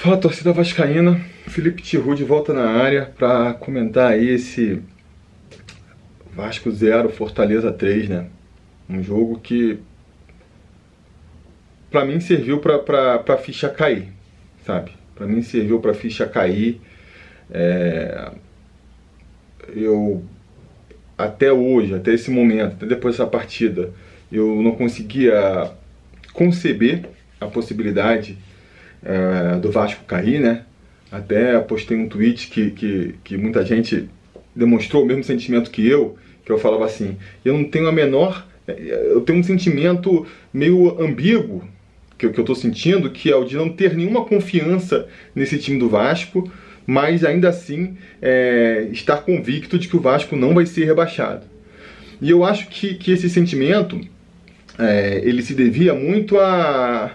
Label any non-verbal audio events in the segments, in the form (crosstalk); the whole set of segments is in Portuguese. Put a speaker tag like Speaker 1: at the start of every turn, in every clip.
Speaker 1: Fala torcida vascaína, Felipe Tiru de volta na área para comentar aí esse Vasco 0, Fortaleza 3, né? Um jogo que para mim serviu para a ficha cair, sabe? Para mim serviu para ficha cair. É... Eu até hoje, até esse momento, até depois dessa partida, eu não conseguia conceber a possibilidade é, do Vasco cair, né? Até postei um tweet que, que, que muita gente demonstrou o mesmo sentimento que eu, que eu falava assim, eu não tenho a menor, eu tenho um sentimento meio ambíguo que, que eu estou sentindo, que é o de não ter nenhuma confiança nesse time do Vasco, mas ainda assim é, estar convicto de que o Vasco não vai ser rebaixado. E eu acho que, que esse sentimento é, ele se devia muito a,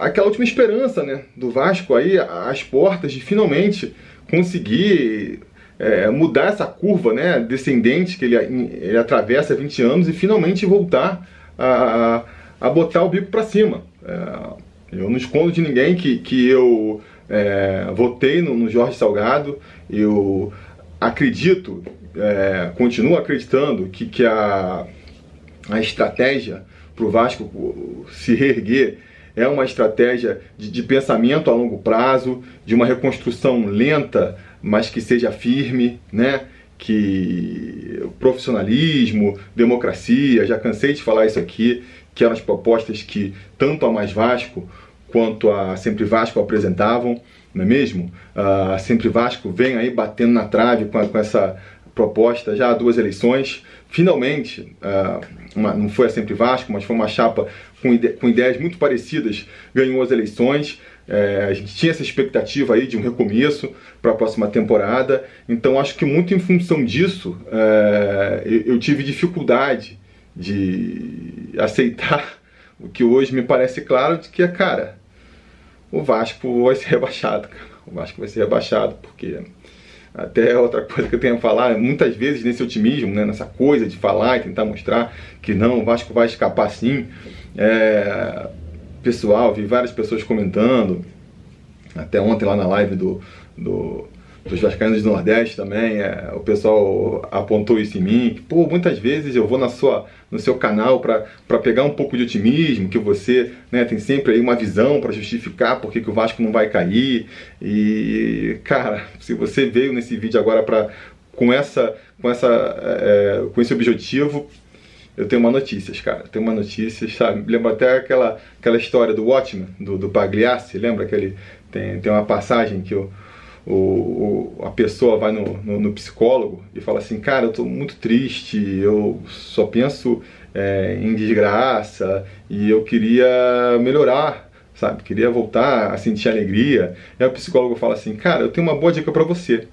Speaker 1: aquela última esperança né, do Vasco aí às portas de finalmente conseguir é, mudar essa curva né, descendente que ele, ele atravessa há 20 anos e finalmente voltar a, a botar o bico para cima. É, eu não escondo de ninguém que, que eu é, votei no, no, Jorge Salgado, eu acredito, é, continuo acreditando que, que a, a estratégia para o Vasco se reerguer é uma estratégia de, de, pensamento a longo prazo, de uma reconstrução lenta, mas que seja firme, né? Que profissionalismo, democracia, já cansei de falar isso aqui, que eram as propostas que tanto a Mais Vasco quanto a Sempre Vasco apresentavam, não é mesmo? A Sempre Vasco vem aí batendo na trave com, a, com essa proposta já há duas eleições. Finalmente, uh, uma, não foi a Sempre Vasco, mas foi uma chapa com, ide com ideias muito parecidas, ganhou as eleições. É, a gente tinha essa expectativa aí de um recomeço para a próxima temporada, então acho que muito em função disso é, eu, tive dificuldade de aceitar o que hoje me parece claro de que é, cara, o Vasco vai ser rebaixado, cara. O Vasco vai ser rebaixado, porque até (laughs) outra coisa que eu tenho a falar, muitas vezes nesse otimismo, né, nessa coisa de falar e tentar mostrar que não, o Vasco vai escapar sim. É, pessoal, vi várias pessoas comentando, até ontem lá na live do, do dos Vascaínos do Nordeste também, é, o pessoal apontou isso em mim, que, pô, muitas vezes eu vou na sua, no seu canal para pegar um pouco de otimismo, que você né, tem sempre aí uma visão para justificar por que o Vasco não vai cair, e, cara, se você veio nesse vídeo agora para com essa, com essa, é, com esse objetivo, eu tenho uma notícias, cara. Tenho uma notícias, sabe? Lembra até aquela, aquela história do Watchmen, do, do Pagliassi, lembra que ele tem, tem uma passagem que o, o, o a pessoa vai no, no, no, psicólogo e fala assim, cara, eu tô muito triste, eu só penso é, em desgraça e eu queria melhorar, sabe? Queria voltar a sentir alegria. E aí o psicólogo fala assim, cara, eu tenho uma boa dica para você.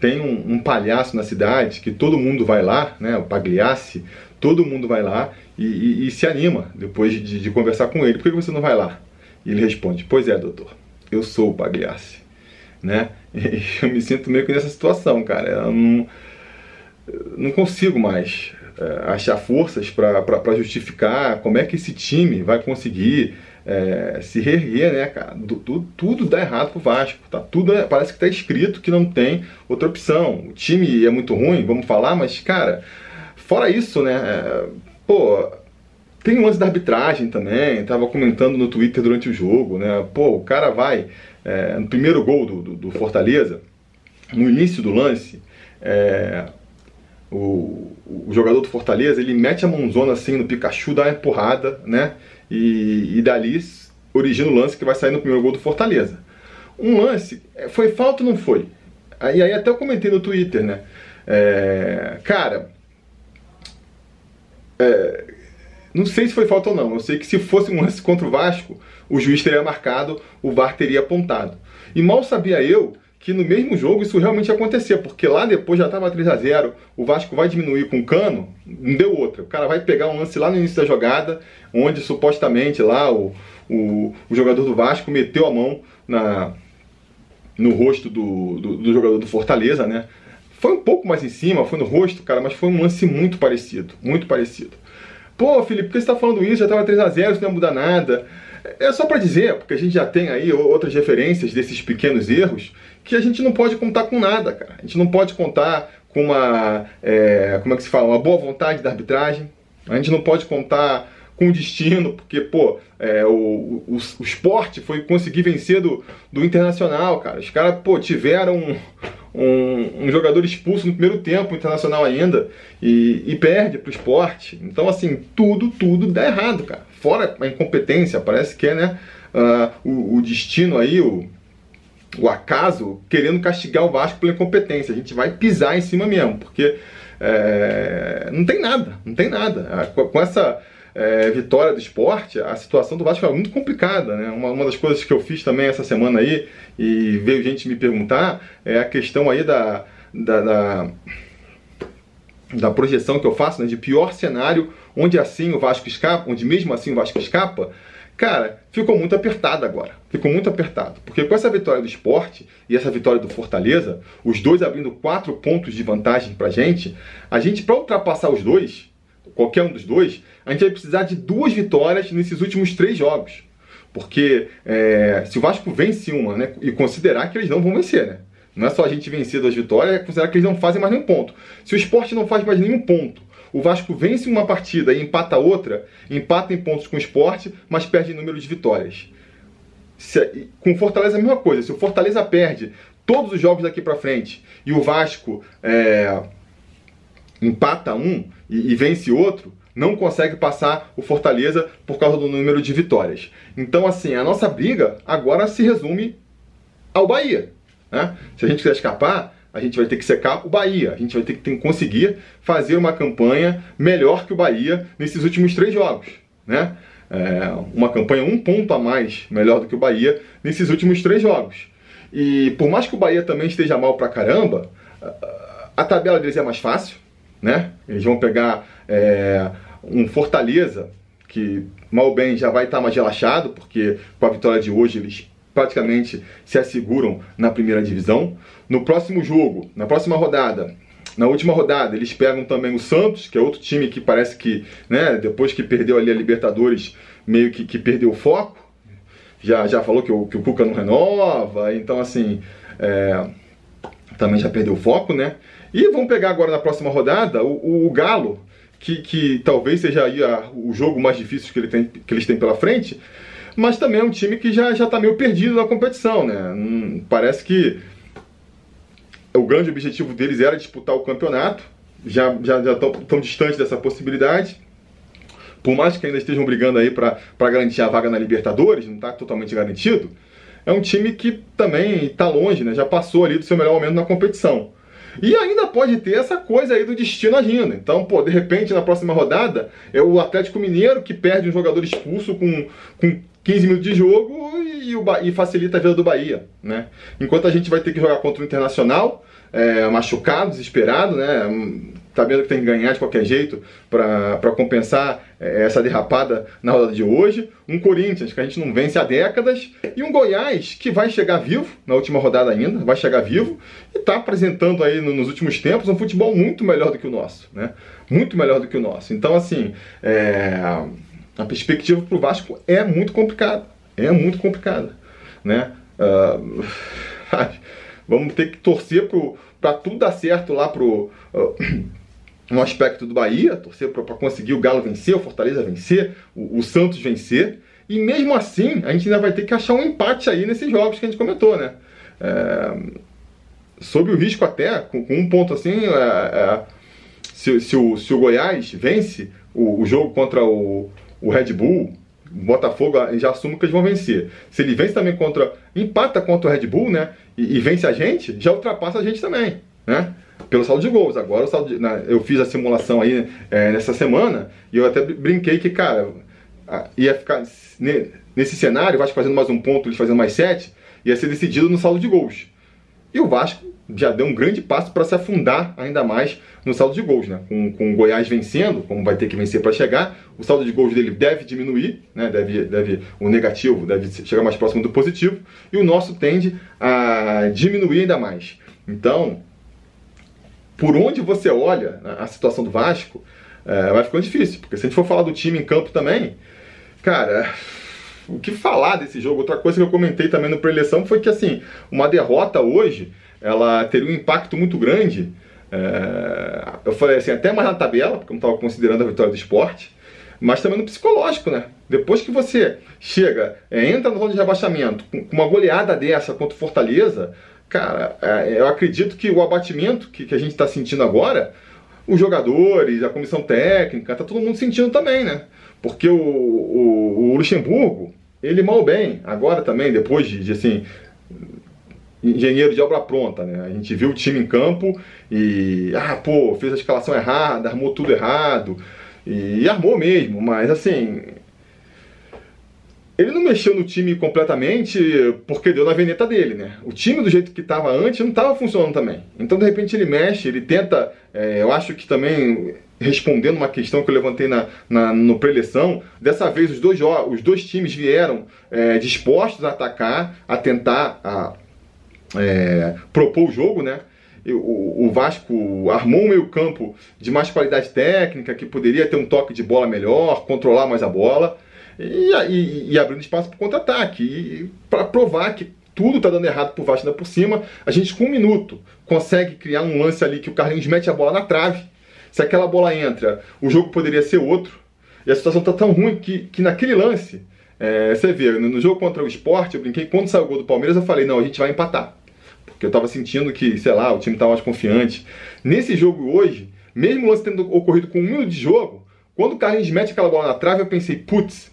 Speaker 1: Tem um, um, palhaço na cidade que todo mundo vai lá, né? O Pagliassi, todo mundo vai lá e, e, e se anima depois de, de, conversar com ele. Por que você não vai lá? E ele responde: Pois é, doutor, eu sou o Pagliassi. Né? (laughs) Eu me sinto meio que nessa situação, cara. Eu não, não consigo mais é, achar forças para justificar como é que esse time vai conseguir é, se reerguer, né, cara? Tudo, tudo dá errado pro Vasco. Tá? Tudo é, parece que tá escrito que não tem outra opção. O time é muito ruim, vamos falar, mas, cara, Fora isso, né? É, pô, tem um lance da arbitragem também. Tava comentando no Twitter durante o jogo, né? Pô, o cara vai é, no primeiro gol do, do, do, Fortaleza, no início do lance, é, o, o, jogador do Fortaleza ele mete a mãozona assim no Pikachu, dá uma empurrada, né? E, e dali origina o lance que vai sair no primeiro gol do Fortaleza. Um lance, é, foi falta ou não foi? Aí, aí até eu comentei no Twitter, né? É, cara, é, não sei se foi falta ou não. Eu sei que se fosse um lance contra o Vasco, o juiz teria marcado, o VAR teria apontado. E mal sabia eu que no mesmo jogo isso realmente acontecia, porque lá depois já estava 3 a 0 o Vasco vai diminuir com o cano, não deu outra. O cara vai pegar um lance lá no início da jogada, onde supostamente lá o, o, o jogador do Vasco meteu a mão na, no rosto do, do, do jogador do Fortaleza, né? Foi um pouco mais em cima, foi no rosto, cara, mas foi um lance muito parecido, muito parecido. Pô, Felipe, por que você tá falando isso? Já tava 3x0, isso não ia mudar nada. é só para dizer, porque a gente já tem aí outras referências desses pequenos erros, que a gente não pode contar com nada, cara. A gente não pode contar com uma, é, como é que se fala, uma boa vontade da arbitragem. A gente não pode contar com o destino, porque, pô, é, o, o, o, esporte foi conseguir vencer do, do Internacional, cara. Os caras, pô, tiveram um, um, jogador expulso no primeiro tempo, Internacional ainda, e, e perde pro esporte. Então, assim, tudo, tudo dá errado, cara. Fora a incompetência, parece que é, né, uh, o, o destino aí, o, o acaso, querendo castigar o Vasco pela incompetência. A gente vai pisar em cima mesmo, porque é, não tem nada, não tem nada. Com, com essa é, vitória do esporte, a situação do Vasco é muito complicada. Né? Uma, uma das coisas que eu fiz também essa semana aí, e veio gente me perguntar, é a questão aí da, da, da, da projeção que eu faço, né, de pior cenário, onde assim o Vasco escapa, onde mesmo assim o Vasco escapa, cara, ficou muito apertado agora. Ficou muito apertado. Porque com essa vitória do esporte e essa vitória do Fortaleza, os dois abrindo quatro pontos de vantagem pra gente, a gente, para ultrapassar os dois, qualquer um dos dois, a gente vai precisar de duas vitórias nesses últimos três jogos. Porque é, se o Vasco vence uma, né, e considerar que eles não vão vencer, né? Não é só a gente vencer duas vitórias, é considerar que eles não fazem mais nenhum ponto. Se o esporte não faz mais nenhum ponto, o Vasco vence uma partida e empata outra, empata em pontos com o esporte, mas perde em número de vitórias. Se, com o Fortaleza é a mesma coisa. Se o Fortaleza perde todos os jogos daqui para frente e o Vasco é, empata um e, e vence outro, não consegue passar o Fortaleza por causa do número de vitórias. Então, assim, a nossa briga agora se resume ao Bahia. Né? Se a gente quiser escapar, a gente vai ter que secar o Bahia. A gente vai ter que, ter que conseguir fazer uma campanha melhor que o Bahia nesses últimos três jogos. Né? É, uma campanha um ponto a mais melhor do que o Bahia nesses últimos três jogos. E por mais que o Bahia também esteja mal pra caramba, a tabela deles é mais fácil né? Eles vão pegar é, um Fortaleza, que mal bem já vai estar mais relaxado, porque com a vitória de hoje eles praticamente se asseguram na primeira divisão. No próximo jogo, na próxima rodada, na última rodada, eles pegam também o Santos, que é outro time que parece que, né, depois que perdeu ali a Libertadores, meio que, que perdeu o foco. Já, já falou que o, que o Cuca não renova, então assim, é, também já perdeu o foco, né? E vamos pegar agora na próxima rodada o, o Galo, que, que, talvez seja aí a, o jogo mais difícil que, ele tem, que eles têm pela frente, mas também é um time que já está meio perdido na competição, né? Hum, parece que o grande objetivo deles era disputar o campeonato, já já estão tão distantes dessa possibilidade. Por mais que ainda estejam brigando aí para garantir a vaga na Libertadores, não está totalmente garantido, é um time que também está longe, né? Já passou ali do seu melhor momento na competição. E ainda pode ter essa coisa aí do destino agindo. Então, pô, de repente na próxima rodada é o Atlético Mineiro que perde um jogador expulso com, com 15 minutos de jogo e, o, e facilita a vida do Bahia, né? Enquanto a gente vai ter que jogar contra o Internacional, é, machucado, desesperado, né? Sabendo que tem que ganhar de qualquer jeito para compensar é, essa derrapada na rodada de hoje. Um Corinthians que a gente não vence há décadas. E um Goiás que vai chegar vivo, na última rodada ainda, vai chegar vivo e está apresentando aí nos últimos tempos um futebol muito melhor do que o nosso. Né? Muito melhor do que o nosso. Então, assim, é, a perspectiva para o Vasco é muito complicada. É muito complicada. Né? Uh, (laughs) vamos ter que torcer para tudo dar certo lá pro. Uh, um aspecto do Bahia, torcer para conseguir o Galo vencer, o Fortaleza vencer, o, o, Santos vencer. E mesmo assim, a gente ainda vai ter que achar um empate aí nesses jogos que a gente comentou, né? É, sob o risco até, com, com um ponto assim, é, é, se, se, o, se o Goiás vence o, o jogo contra o, o Red Bull, o Botafogo já assume que eles vão vencer. Se ele vence também contra. empata contra o Red Bull, né? E, e vence a gente, já ultrapassa a gente também, né? Pelo saldo de gols. Agora de, né, eu fiz a simulação aí é, nessa semana e eu até brinquei que, cara, ia ficar nesse cenário, o Vasco fazendo mais um ponto, eles fazendo mais sete, ia ser decidido no saldo de gols. E o Vasco já deu um grande passo para se afundar ainda mais no saldo de gols, né? Com, com o Goiás vencendo, como vai ter que vencer para chegar, o saldo de gols dele deve diminuir, né? Deve, deve o negativo deve chegar mais próximo do positivo e o nosso tende a diminuir ainda mais. Então, por onde você olha a situação do Vasco, é, vai ficando difícil. Porque se a gente for falar do time em campo também, cara, o que falar desse jogo. Outra coisa que eu comentei também no pré-eleição foi que, assim, uma derrota hoje, ela teria um impacto muito grande. É, eu falei assim, até mais na tabela, porque eu não estava considerando a vitória do esporte, mas também no psicológico, né? Depois que você chega, é, entra no zona de rebaixamento, com uma goleada dessa contra o Fortaleza, cara, é, eu acredito que o abatimento que, que a gente está sentindo agora, os jogadores, a comissão técnica, tá todo mundo sentindo também, né? Porque o, o, o Luxemburgo, ele mal bem, agora também, depois de, de assim, engenheiro de obra pronta, né? A gente viu o time em campo e, ah, pô, fez a escalação errada, armou tudo errado, e, e armou mesmo, mas assim, ele não mexeu no time completamente porque deu na veneta dele, né? O time do jeito que estava antes não estava funcionando também. Então, de repente, ele mexe, ele tenta. É, eu acho que também, respondendo uma questão que eu levantei na, na no pré-eleição, dessa vez os dois, os dois times vieram é, dispostos a atacar, a tentar a, é, propor o jogo, né? O Vasco armou um meio-campo de mais qualidade técnica, que poderia ter um toque de bola melhor, controlar mais a bola e, e, e abrindo espaço para contra-ataque. para provar que tudo está dando errado por Vasco ainda por cima, a gente com um minuto consegue criar um lance ali que o Carlinhos mete a bola na trave. Se aquela bola entra, o jogo poderia ser outro. E a situação está tão ruim que, que naquele lance, é, você vê, no jogo contra o esporte, eu brinquei, quando saiu o gol do Palmeiras, eu falei, não, a gente vai empatar. Porque eu estava sentindo que, sei lá, o time estava mais confiante. Nesse jogo hoje, mesmo o lance tendo ocorrido com um minuto de jogo, quando o Carlinhos mete aquela bola na trave, eu pensei, putz,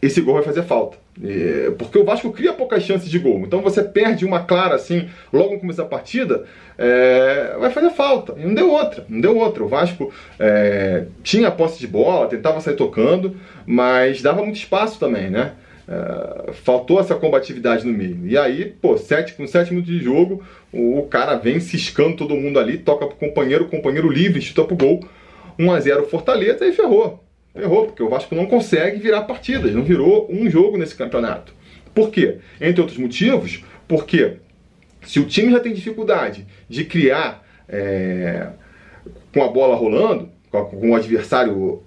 Speaker 1: esse gol vai fazer falta. É, porque o Vasco cria poucas chances de gol. Então você perde uma clara assim, logo no começo da partida, é, vai fazer falta. E não deu outra, não deu outra. O Vasco é, tinha posse de bola, tentava sair tocando, mas dava muito espaço também, né? É, faltou essa combatividade no meio. E aí, pô, sete, com 7 minutos de jogo, o, o, cara vem ciscando todo mundo ali, toca pro companheiro, o companheiro livre, chuta pro gol. 1 a 0 Fortaleza e ferrou. Errou, porque o Vasco não consegue virar partidas, não virou um jogo nesse campeonato. Por quê? Entre outros motivos, porque se o time já tem dificuldade de criar é, com a bola rolando, com o adversário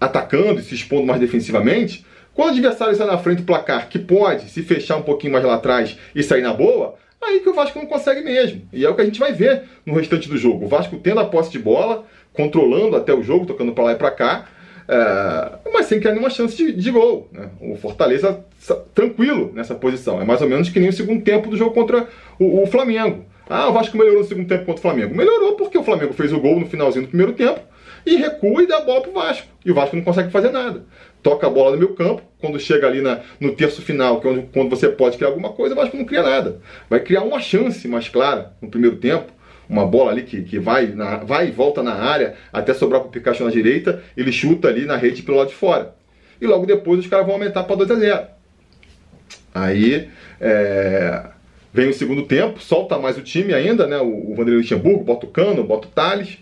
Speaker 1: atacando e se expondo mais defensivamente, quando o adversário sai na frente do placar, que pode se fechar um pouquinho mais lá atrás e sair na boa, aí que o Vasco não consegue mesmo. E é o que a gente vai ver no restante do jogo. O Vasco tendo a posse de bola, controlando até o jogo, tocando para lá e para cá, é, mas sem criar nenhuma chance de, de gol. Né? O Fortaleza tranquilo nessa posição. É mais ou menos que nem o segundo tempo do jogo contra o, o Flamengo. Ah, o Vasco melhorou no segundo tempo contra o Flamengo. Melhorou porque o Flamengo fez o gol no finalzinho do primeiro tempo e recua e dá a bola pro Vasco. E o Vasco não consegue fazer nada. Toca a bola no meu campo, quando chega ali na, no terço final, que é onde, quando você pode criar alguma coisa, o Vasco não cria nada. Vai criar uma chance mais clara no primeiro tempo, uma bola ali que, que vai, na, vai e volta na área até sobrar para o Pikachu na direita, ele chuta ali na rede pelo lado de fora. E logo depois os caras vão aumentar para 2 a 0 Aí é, vem o segundo tempo, solta mais o time ainda, né? O, o Vanderlei Luxemburgo, bota o Cano, bota o Thales.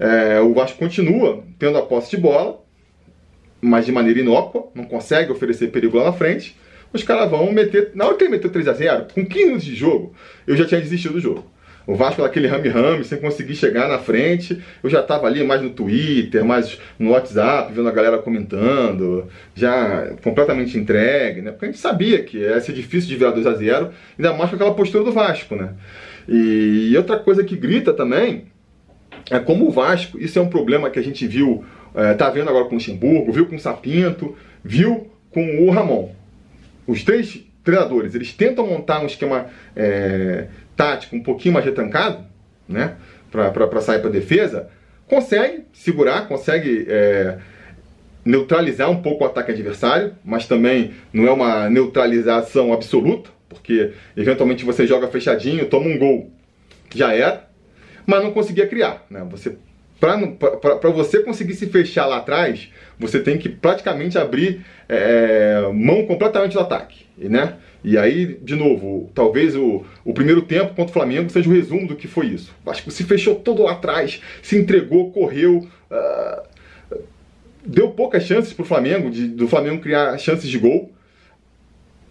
Speaker 1: É, o Vasco continua tendo a posse de bola, mas de maneira inócua, não consegue oferecer perigo lá na frente. Os caras vão meter. Na hora que ele meteu 3 a 0 com 15 minutos de jogo, eu já tinha desistido do jogo. O Vasco naquele rame-rame, sem conseguir chegar na frente. Eu já estava ali mais no Twitter, mais no WhatsApp, vendo a galera comentando, já completamente entregue, né? Porque a gente sabia que ia ser difícil de virar 2 a 0 ainda mais com aquela postura do Vasco, né? E outra coisa que grita também é como o Vasco, isso é um problema que a gente viu, é, tá vendo agora com o Luxemburgo, viu com o Sapinto, viu com o Ramon. Os três treinadores, eles tentam montar um esquema é, tático um pouquinho mais retancado, né, para sair para defesa, consegue segurar, consegue é, neutralizar um pouco o ataque adversário, mas também não é uma neutralização absoluta, porque eventualmente você joga fechadinho, toma um gol, já era, mas não conseguia criar, né? Você para você conseguir se fechar lá atrás, você tem que praticamente abrir é, mão completamente do ataque, né? E aí, de novo, talvez o, o primeiro tempo contra o Flamengo seja o resumo do que foi isso. Acho que se fechou todo lá atrás, se entregou, correu, uh, deu poucas chances para o Flamengo, de, do Flamengo criar chances de gol,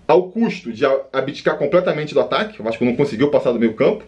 Speaker 1: ao custo de abdicar completamente do ataque. Acho que não conseguiu passar do meio campo.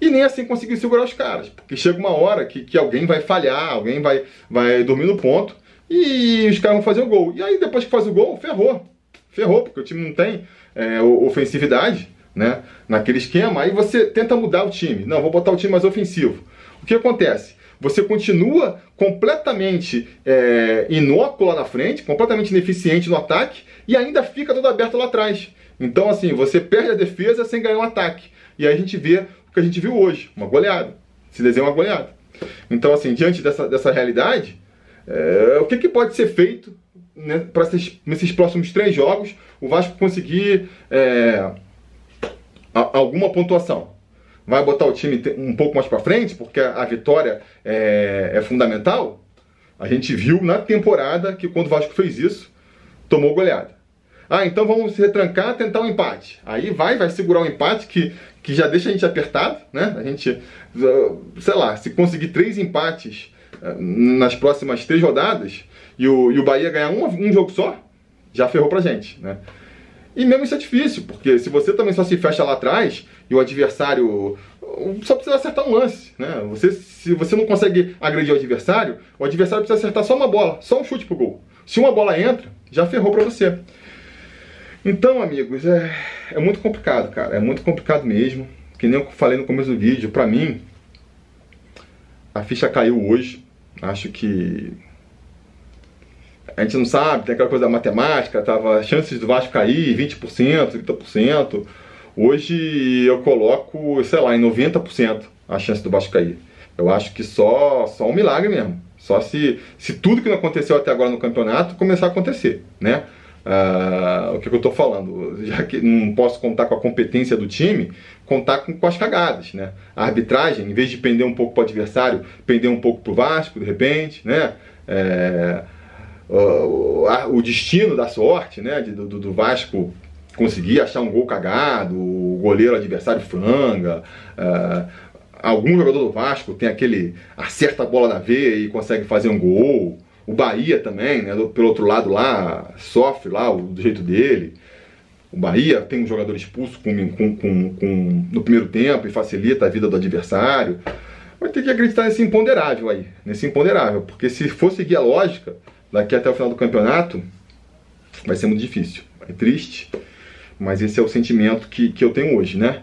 Speaker 1: E nem assim conseguiu segurar os caras, porque chega uma hora que, que alguém vai falhar, alguém vai, vai dormir no ponto e os caras vão fazer o gol. E aí depois que faz o gol, ferrou ferrou, porque o time não tem é, ofensividade, né? Naquele esquema, aí você tenta mudar o time. Não, vou botar o time mais ofensivo. O que acontece? Você continua completamente é, inócuo lá na frente, completamente ineficiente no ataque e ainda fica tudo aberto lá atrás. Então, assim, você perde a defesa sem ganhar um ataque. E aí a gente vê que a gente viu hoje, uma goleada. Se desenha uma goleada. Então, assim, diante dessa, dessa realidade, é, o que, que pode ser feito né, para nesses próximos três jogos o Vasco conseguir é, a, alguma pontuação? Vai botar o time um pouco mais para frente, porque a, a vitória é, é fundamental? A gente viu na temporada que quando o Vasco fez isso, tomou goleada. Ah, então vamos se retrancar, tentar um empate. Aí vai, vai segurar um empate que, que já deixa a gente apertado, né? A gente, sei lá, se conseguir três empates eh, nas próximas três rodadas e o, e o Bahia ganhar um, um jogo só, já ferrou pra gente, né? E mesmo isso é difícil, porque se você também só se fecha lá atrás e o adversário só precisa acertar um lance, né? Você, se você não consegue agredir o adversário, o adversário precisa acertar só uma bola, só um chute pro gol. Se uma bola entra, já ferrou para você. Então, amigos, é, é muito complicado, cara. É muito complicado mesmo. Que nem eu falei no começo do vídeo, pra mim, a ficha caiu hoje. Acho que. A gente não sabe, tem aquela coisa da matemática, tava chances do Vasco cair 20%, 30%. Hoje eu coloco, sei lá, em 90% a chance do Vasco cair. Eu acho que só, só um milagre mesmo. Só se, se tudo que não aconteceu até agora no campeonato começar a acontecer, né? Uh, o que, que eu estou falando? Já que não posso contar com a competência do time, contar com, com as cagadas, né? A arbitragem, em vez de pender um pouco para o adversário, pender um pouco para o Vasco, de repente, né? É, o, o, destino da sorte, né? De, do, do, Vasco conseguir achar um gol cagado, o goleiro adversário franga. Uh, algum jogador do Vasco tem aquele acerta a bola na veia e consegue fazer um gol. O Bahia também, né, pelo outro lado lá, sofre lá do jeito dele. O Bahia tem um jogador expulso com, com, com, com, no primeiro tempo e facilita a vida do adversário. Vai ter que acreditar nesse imponderável aí, nesse imponderável, porque se for seguir a lógica, daqui até o final do campeonato, vai ser muito difícil. É triste, mas esse é o sentimento que, que eu tenho hoje, né?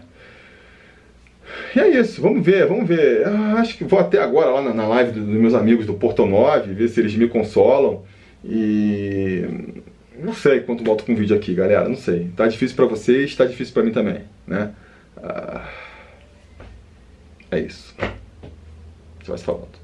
Speaker 1: E é isso, vamos ver, vamos ver. Ah, acho que vou até agora lá na, na live dos meus amigos do Porto 9, ver se eles me consolam. E não sei quanto volto com o vídeo aqui, galera. Não sei. Tá difícil para vocês, tá difícil para mim também, né? Ah, é isso. Vai se falando.